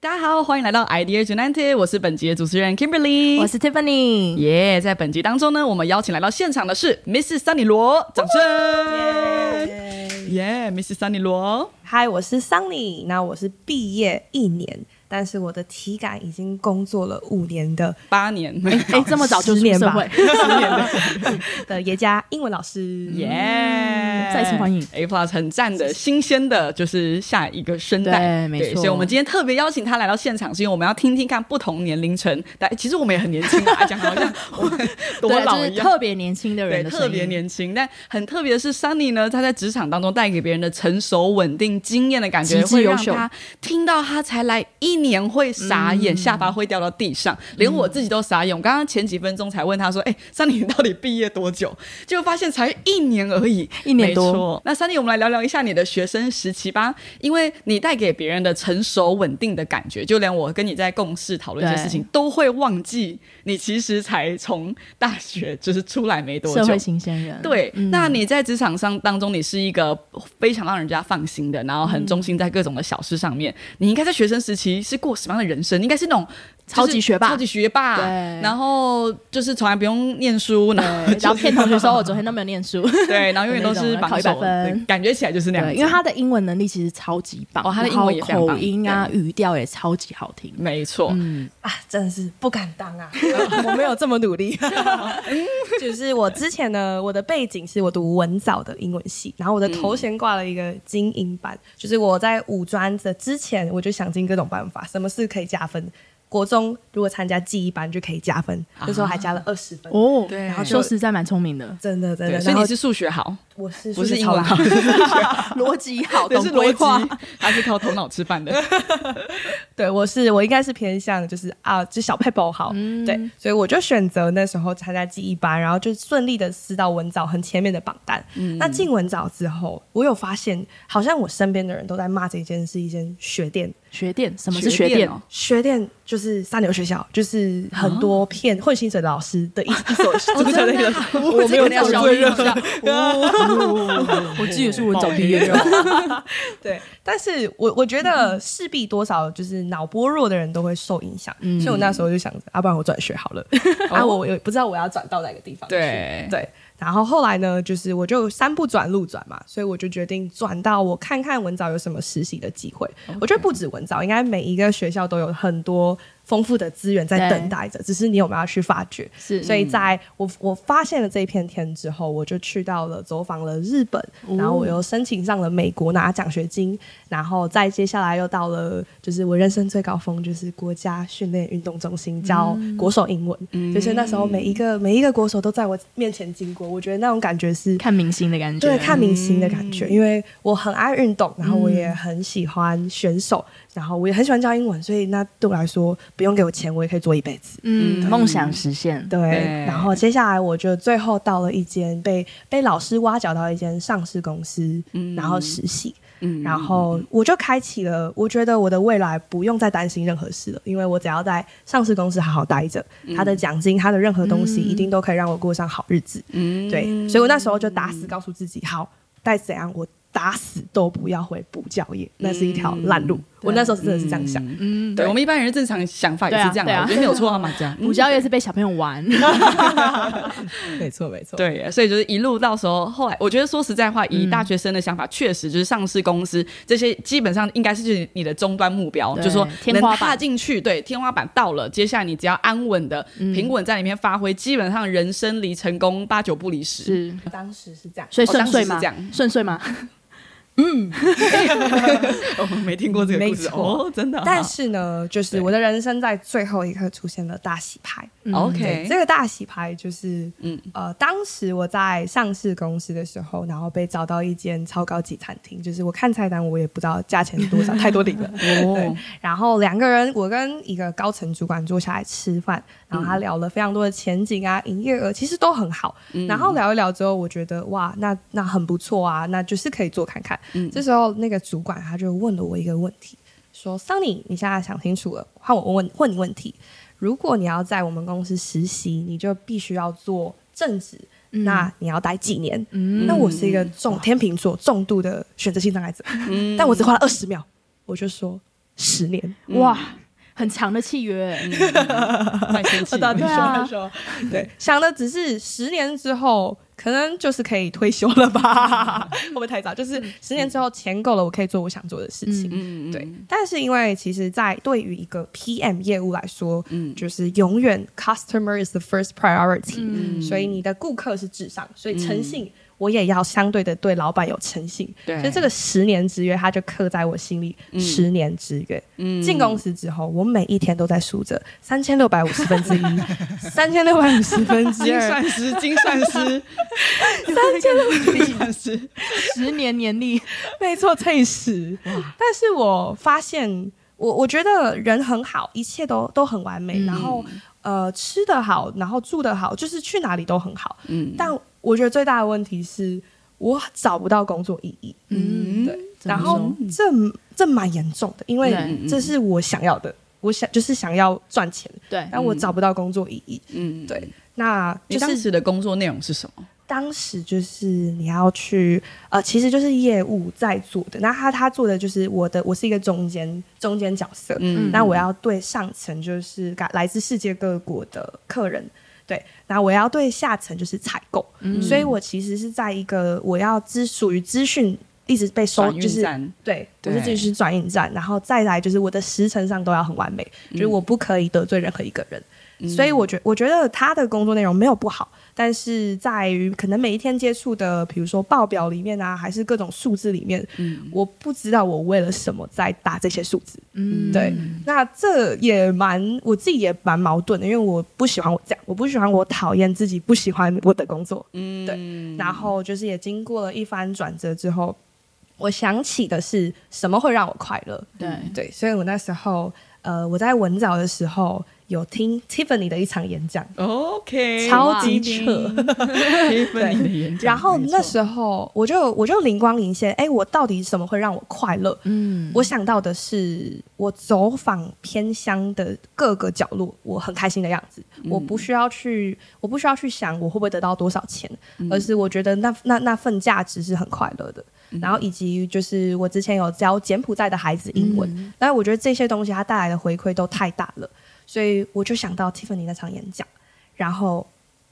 大家好，欢迎来到 Idea United，我是本集的主持人 Kimberly，我是 Tiffany。耶在本集当中呢，我们邀请来到现场的是 Mrs. Sunny 罗，掌声！耶、m r s Sunny 罗，嗨，我是 Sunny。那我是毕业一年，但是我的体感已经工作了五年的八年，哎、这么早就十年吧。出社会，的。耶加英文老师。耶、再次欢迎。A Plus 很赞的新鲜的，就是下一个声带，对没错。所以我们今天特别邀请他来到现场，是因为我们要听听看不同年龄层，但其实我们也很年轻啊，讲好像 我们多老一样。特别年轻的，人的特别年轻，但很特别的是，Sunny 呢，他在职场当中带给别人的成熟、稳定、经验的感觉，会让他听到他才来一年会傻嗯眼，下巴会掉到地上，连我自己都傻眼。我刚刚前几分钟才问他说：“哎、s u n n y 你到底毕业多久？”结果发现才一年而已，一年多那 Sunny，我们来聊聊一下你的学生时期吧，因为你带给别人的成熟稳定的感觉，就连我跟你在共事讨论一些事情，都会忘记你其实才从大学就是出来没多久，社会新鲜人，对，嗯。那你在职场上当中，你是一个非常让人家放心的，然后很忠心在各种的小事上面。你应该在学生时期是过什么样的人生？应该是那种超级学霸超级学霸，对然后就是从来不用念书，然后对，然后骗同学说我昨天都没有念书，对，然后永远都是 考100分感觉起来就是那样。因为他的英文能力其实超级棒，哦他的英文口音啊、语调也超级好听。没错，嗯，啊，真的是不敢当啊！我没有这么努力。就是我之前呢，我的背景是我读文藻的英文系，然后我的头衔挂了一个精英班，就是我在五专的之前，我就想尽各种办法，什么事可以加分。国中如果参加记忆班就可以加分，那时候还加了二十分。哦，对。然后说实在蛮聪明的，真的真的，所以你是数学好，我是不是英文好，逻辑好，对，懂是逻规划。辑，还是靠头脑吃饭的。对，我是我应该是偏向就是啊，就小配宝好，嗯。对，所以我就选择那时候参加记忆班，然后就顺利的撕到文藻很前面的榜单。那进文藻之后，我有发现，好像我身边的人都在骂这间是一间学店，学店，什么是学店？哦？学店就是三流学校，就是很多骗混薪水的老师的一一所足球那个，我没有这个做罪任。我自己也是文藻毕业的，对，但是我我觉得势必多少就是脑波弱的人都会受影响，所以我那时候就想着，啊，不然我转学好了，啊，我也不知道我要转到哪个地方去，对。对。然后后来呢，就是我就三不转路转嘛，所以我就决定转到我看看文藻有什么实习的机会。我觉得不止文藻，应该每一个学校都有很多丰富的资源在等待着，只是你有没有要去发掘。是。所以在我我发现了这一片天之后，我就去到了走访了日本，哦。然后我又申请上了美国拿奖学金，然后再接下来又到了就是我人生最高峰，就是国家训练运动中心教嗯。国手英文，就是那时候每一个每一个国手都在我面前经过，我觉得那种感觉是看明星的感觉，对，看明星的感觉，因为我很爱运动，然后我也很喜欢选手，然后我也很喜欢教英文，所以那对我来说，不用给我钱，我也可以做一辈子。嗯，梦想实现，对，对然后接下来我就最后到了一间被被老师挖角到一间上市公司，嗯然后实习。嗯然后我就开启了，我觉得我的未来不用再担心任何事了，因为我只要在上市公司好好待着，他的奖金、他的任何东西，一定都可以让我过上好日子。嗯对，所以我那时候就打死告诉自己，好，再怎样我打死都不要回补教业，那是一条烂路。我那时候真的是这样想。嗯，对我们一般人正常想法也是这样对啊啊我觉得没有错啊，马甲。补教业是被小朋友玩，没错，没错。对，所以就是一路到时候，后来我觉得说实在话，以大学生的想法，确实就是上市公司这些基本上应该是就是你的终端目标，就是说能天花板踏进去，对，天花板到了，接下来你只要安稳的、平稳在里面发挥，基本上人生离成功八九不离十。是，当时是这样。所以顺遂吗是这样？顺遂吗？哦，没听过这个故事没错哦，真的啊。但是呢，就是我的人生在最后一刻出现了大洗牌。对，OK，这个大洗牌就是，嗯呃，当时我在上市公司的时候，然后被找到一间超高级餐厅，就是我看菜单我也不知道价钱多少，太多顶了。对哦，然后两个人，我跟一个高层主管坐下来吃饭，然后他聊了非常多的前景啊、营业额，其实都很好。然后聊一聊之后，我觉得哇，那那很不错啊，那就是可以做看看。嗯这时候那个主管他就问了我一个问题，说：“桑尼，你现在想清楚了，换我问问你问题。如果你要在我们公司实习，你就必须要做正职。那你要待几年？嗯那我是一个重天秤座重度的选择性障碍者，但我只花了二十秒，我就说十年。哇，很长的契约，卖身契我到底说对啊说，对，想的只是十年之后可能就是可以退休了吧？会不会太早？就是十年之后钱够了，我可以做我想做的事情。嗯对，但是因为其实，在对于一个 PM 业务来说，嗯就是永远 customer is the first priority，、嗯所以你的顾客是至上，所以诚信。我也要相对的对老板有诚信，对。所以这个十年之约，它就刻在我心里。十年之约，嗯。进公司之后，我每一天都在数着三千六百五十分之一，三千六百五十分之精二，算师，精算师，三千六精算师，十年年历，没错，乘以十。但是我发现，我我觉得人很好，一切都都很完美，然后呃吃得好，然后住得好，就是去哪里都很好。嗯。但我觉得最大的问题是我找不到工作意义。嗯对，然后这这蛮严重的，因为对这是我想要的，我想就是想要赚钱，对，但我找不到工作意义。嗯，对，那你当就是时的工作内容是什么？当时就是你要去呃，其实就是业务在做的。那他他做的就是我的，我是一个中间中间角色。嗯那我要对上层就是来来自世界各国的客人，对，那我要对下层就是采购。嗯所以我其实是在一个我要资属于资讯一直被收，就是对，我对是自己是转运站，然后再来就是我的时程上都要很完美，就是我不可以得罪任何一个人。所以我觉我觉得他的工作内容没有不好，但是在于可能每一天接触的，比如说报表里面啊，还是各种数字里面，我不知道我为了什么在打这些数字。嗯对，那这也蛮我自己也蛮矛盾的，因为我不喜欢我这样，我不喜欢我讨厌自己不喜欢我的工作。嗯对然后就是也经过了一番转折之后，我想起的是什么会让我快乐。对，对，所以我那时候呃，我在文藻的时候有听 Tiffany 的一场演讲。OK，超级扯 Tiffany 的演讲，然后那时候我就我就灵光一现，哎，我到底什么会让我快乐？嗯，我想到的是，我走访偏乡的各个角落，我很开心的样子。我不需要去，我不需要去想我会不会得到多少钱，而是我觉得那那那份价值是很快乐的。然后以及就是我之前有教柬埔寨的孩子英文，但是我觉得这些东西它带来的回馈都太大了，所以我就想到 Tiffany 那场演讲，然后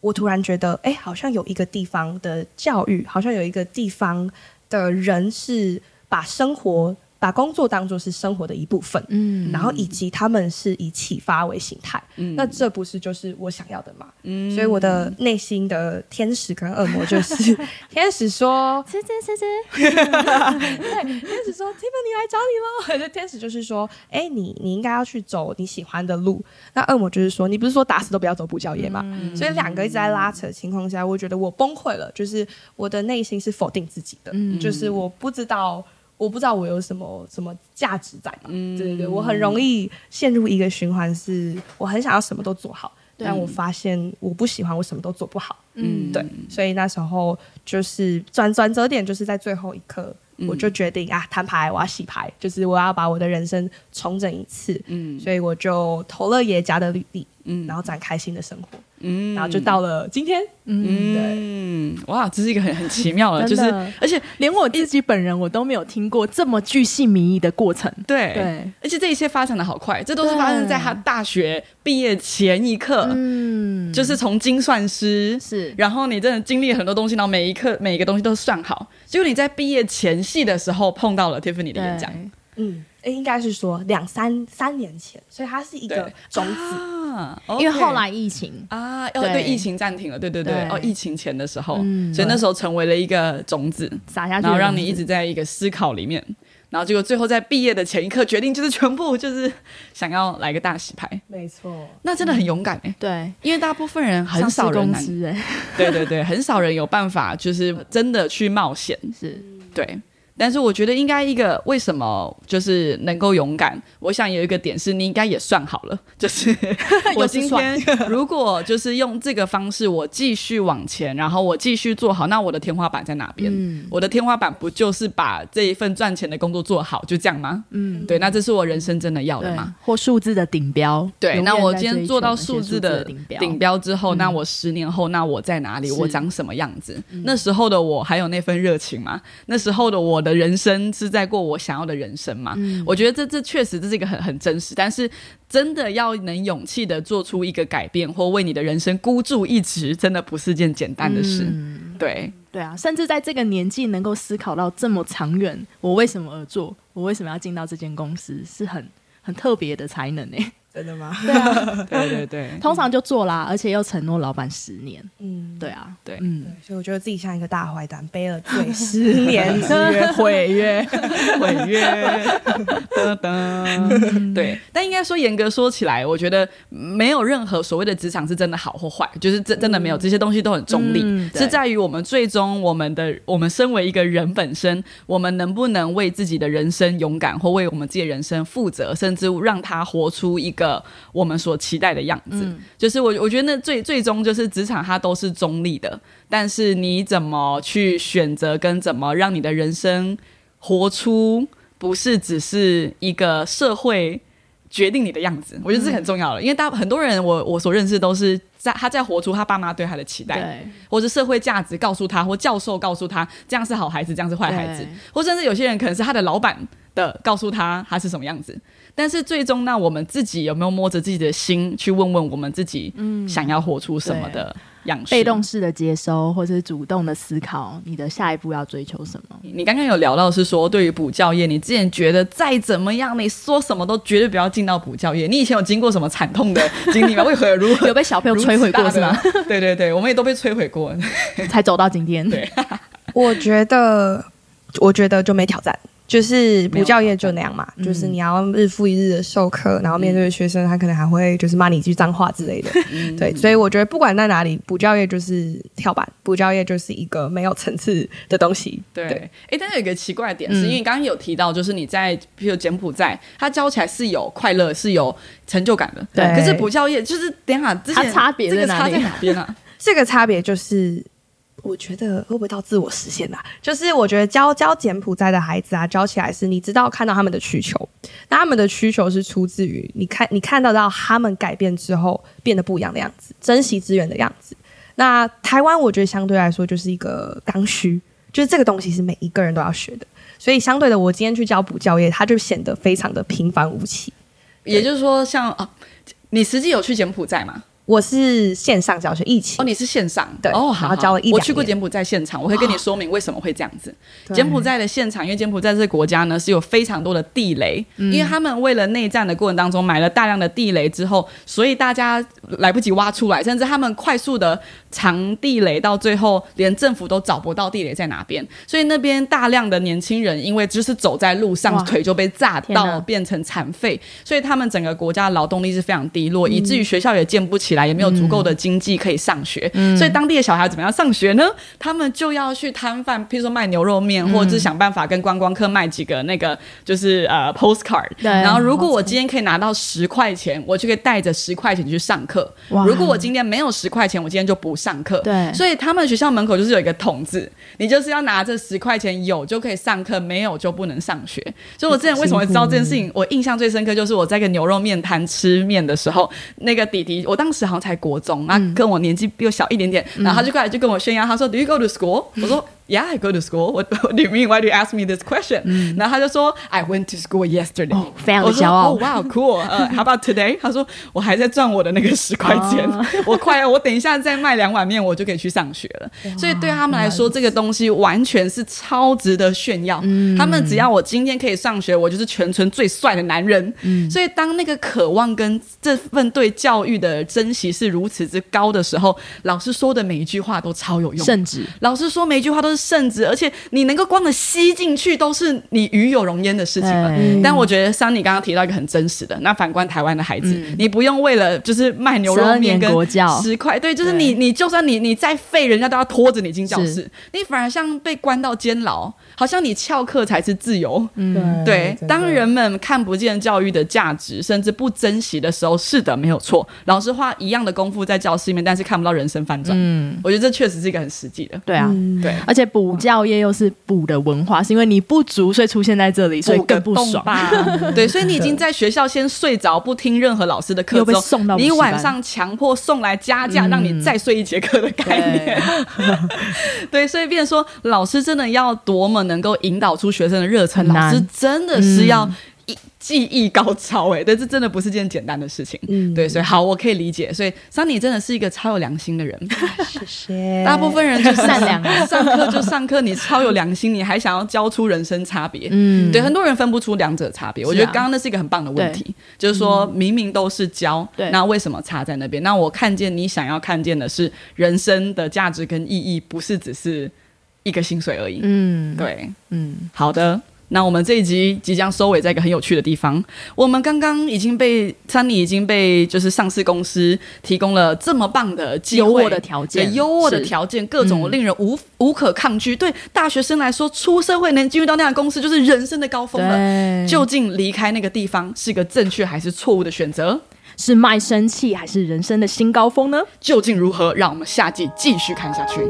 我突然觉得，哎，好像有一个地方的教育，好像有一个地方的人是把生活、把工作当做是生活的一部分，嗯然后以及他们是以启发为形态，嗯那这不是就是我想要的吗？嗯所以我的内心的天使跟恶魔就是 天使说，吃吃吃吃，对，天使说 Tiffany 来找你喽。那天使就是说，哎，你你应该要去走你喜欢的路。那恶魔就是说，你不是说打死都不要走补教业吗？所以两个一直在拉扯的情况下，我觉得我崩溃了，就是我的内心是否定自己的，嗯就是我不知道。我不知道我有什么什么价值在嘛？嗯对对对，我很容易陷入一个循环，是我很想要什么都做好，但我发现我不喜欢，我什么都做不好。嗯对，所以那时候就是转转折点，就是在最后一刻，嗯我就决定啊，摊牌，我要洗牌，就是我要把我的人生重整一次。嗯所以我就投了爷家的履历，嗯。然后展开新的生活，嗯。然后就到了今天。嗯，哇，这是一个很很奇妙的，就是而且连我自己本人我都没有听过这么巨细靡遗的过程。对。对，而且这一切发展的好快，这都是发生在他大学毕业前一刻，嗯，就是从精算师。是。然后你真的经历很多东西，然后每一刻每一个东西都算好。结果你在毕业前夕的时候碰到了 Tiffany 的演讲。对嗯，应该是说两三三年前，所以它是一个种子。啊，因为后来疫情，啊，要对对疫情暂停了，对对对，对哦，疫情前的时候，嗯所以那时候成为了一个种子，撒下去，然后让你一直在一个思考里面，然后结果最后在毕业的前一刻决定，就是全部就是想要来个大洗牌，没错，那真的很勇敢哎、对因为大部分人很少人哎，对对对，很少人有办法就是真的去冒险，是对。但是我觉得应该一个为什么就是能够勇敢，我想有一个点是你应该也算好了，就是 我今天 如果就是用这个方式，我继续往前，然后我继续做好，那我的天花板在哪边？嗯我的天花板不就是把这一份赚钱的工作做好，就这样吗？嗯，对，那这是我人生真的要的对吗？，或数字的顶标。对，那我今天做到数数字的顶标，顶标之后，那我十年后，那我在哪里？我长什么样子？那时候的我还有那份热情吗？那时候的我的人生是在过我想要的人生嘛？我觉得这这确实这是一个很很真实，但是真的要能勇气的做出一个改变，或为你的人生孤注一掷，真的不是件简单的事。对，对啊，甚至在这个年纪能够思考到这么长远，我为什么而做，我为什么要进到这间公司，是很很特别的才能诶。真的吗？对啊，对对对，通常就做啦，而且又承诺老板十年。嗯，对啊，对。嗯，所以我觉得自己像一个大坏蛋，背了罪十年。之约，毁约。毁约，噔噔，对。但应该说，严格说起来，我觉得没有任何所谓的职场是真的好或坏，就是真真的没有，这些东西都很中立，嗯是在于我们最终我们的我们身为一个人本身，我们能不能为自己的人生勇敢，或为我们自己的人生负责，甚至让他活出一个我们所期待的样子。就是我我觉得那最最终就是职场它都是中立的，但是你怎么去选择，跟怎么让你的人生活出不是只是一个社会决定你的样子，我觉得这是很重要的。因为大很多人我我所认识都是在他在活出他爸妈对他的期待，对，或者社会价值告诉他，或教授告诉他这样是好孩子，这样是坏孩子，或甚至有些人可能是他的老板的告诉他他是什么样子。但是最终呢，我们自己有没有摸着自己的心去问问我们自己，想要活出什么的样式？被动式的接收，或者是主动的思考，你的下一步要追求什么？你刚刚有聊到是说，对于补教业，你之前觉得再怎么样，你说什么都绝对不要进到补教业。你以前有经过什么惨痛的 经历吗？为何如何有被小朋友摧毁过是吗？？对对对，我们也都被摧毁过。才走到今天。对我觉得，我觉得就没挑战。就是补教业就那样嘛，就是你要日复一日的授课，然后面对学生，他可能还会就是骂你一句脏话之类的。对，所以我觉得不管在哪里，补教业就是跳板，补教业就是一个没有层次的东西。对，对哎，但是有一个奇怪的点是，嗯因为你刚刚有提到，就是你在比如柬埔寨，它教起来是有快乐，是有成就感的。对可是补教业就是等一下之前它差别这个在哪里？这个差别就是，我觉得会不会到自我实现啊？就是我觉得教教柬埔寨的孩子啊，教起来是你知道看到他们的需求，那他们的需求是出自于你看你看到到他们改变之后变得不一样的样子，珍惜资源的样子。那台湾我觉得相对来说就是一个刚需，就是这个东西是每一个人都要学的，所以相对的，我今天去教补教业，它就显得非常的平凡无奇。也就是说像，啊，你实际有去柬埔寨吗？我是线上教学，一起哦，你是线上。对哦，好好。教了一我去过柬埔寨现场，我会跟你说明为什么会这样子。对。柬埔寨的现场，因为柬埔寨这个国家呢是有非常多的地雷，因为他们为了内战的过程当中买了大量的地雷之后，所以大家来不及挖出来，甚至他们快速的藏地雷，到最后连政府都找不到地雷在哪边，所以那边大量的年轻人因为就是走在路上腿就被炸到变成残废，所以他们整个国家的劳动力是非常低落，以至于学校也建不起来，也没有足够的经济可以上学。所以当地的小孩怎么样上学呢？他们就要去摊贩，譬如说卖牛肉面，或者是想办法跟观光客卖几个那个就是呃 postcard。对然后如果我今天可以拿到十块钱，我就可以带着十块钱去上课。哇如果我今天没有十块钱，我今天就不上课。对所以他们学校门口就是有一个筒子，你就是要拿着十块钱，有就可以上课，没有就不能上学。所以我之前为什么会知道这件事情？我印象最深刻就是我在一个牛肉面摊吃面的时候，那个弟弟，我当时好像才国中，啊，跟我年纪比我小一点点，然后他就过来就跟我炫耀，他说：“Do you go to school？” 我说。Yeah, I go to school. What, what do you mean? Why do you ask me this question? 然后他就说，I went to school yesterday. 哦非常的我说骄傲哦哇、cool. 呃、how about today? 他说我还在赚我的那个十块钱，哦我快要，我等一下再卖两碗面，我就可以去上学了。所以对他们来说，这个东西完全是超值得炫耀。嗯他们只要我今天可以上学，我就是全村最帅的男人。嗯所以当那个渴望跟这份对教育的珍惜是如此之高的时候，老师说的每一句话都超有用。甚至，老师说每一句话都是是圣旨，而且你能够光的吸进去，都是你与有荣焉的事情了。对但我觉得桑尼刚刚提到一个很真实的，那反观台湾的孩子，嗯你不用为了就是卖牛肉面跟十块，对，就是你你就算你你再废，人家都要拖着你进教室，你反而像被关到监牢，好像你翘课才是自由。嗯，对，当人们看不见教育的价值，甚至不珍惜的时候，是的，没有错。老师花一样的功夫在教室里面，但是看不到人生翻转。嗯，我觉得这确实是一个很实际的。对啊。嗯对，而且补教业又是补的文化，是因为你不足，所以出现在这里，所以更不爽。吧。对，所以你已经在学校先睡着，不听任何老师的课又被送到你晚上强迫送来加价，嗯让你再睡一节课的概念。对，所以变成说，老师真的要多么能够引导出学生的热忱，老师真的是要嗯一技艺高超哎、但，这真的不是件简单的事情。嗯对，所以好，我可以理解。所以桑尼真的是一个超有良心的人。谢谢。大部分人就是善良啊上课就上课，你超有良心，你还想要教出人生差别。嗯，对，很多人分不出两者差别。我觉得刚刚那是一个很棒的问题，就是说明明都是教，对那为什么差在那边？那我看见你想要看见的是人生的价值跟意义，不是只是一个薪水而已。嗯，，对，嗯，好的。那我们这一集即将收尾，在一个很有趣的地方。我们刚刚已经被桑尼已经被就是上市公司提供了这么棒的机会优渥的条件优渥的条件，各种嗯令人无、无可抗拒。对大学生来说，出社会能进入到那样的公司，就是人生的高峰了。究竟离开那个地方是个正确还是错误的选择？是卖身契还是人生的新高峰呢？究竟如何？让我们下季继续看下去。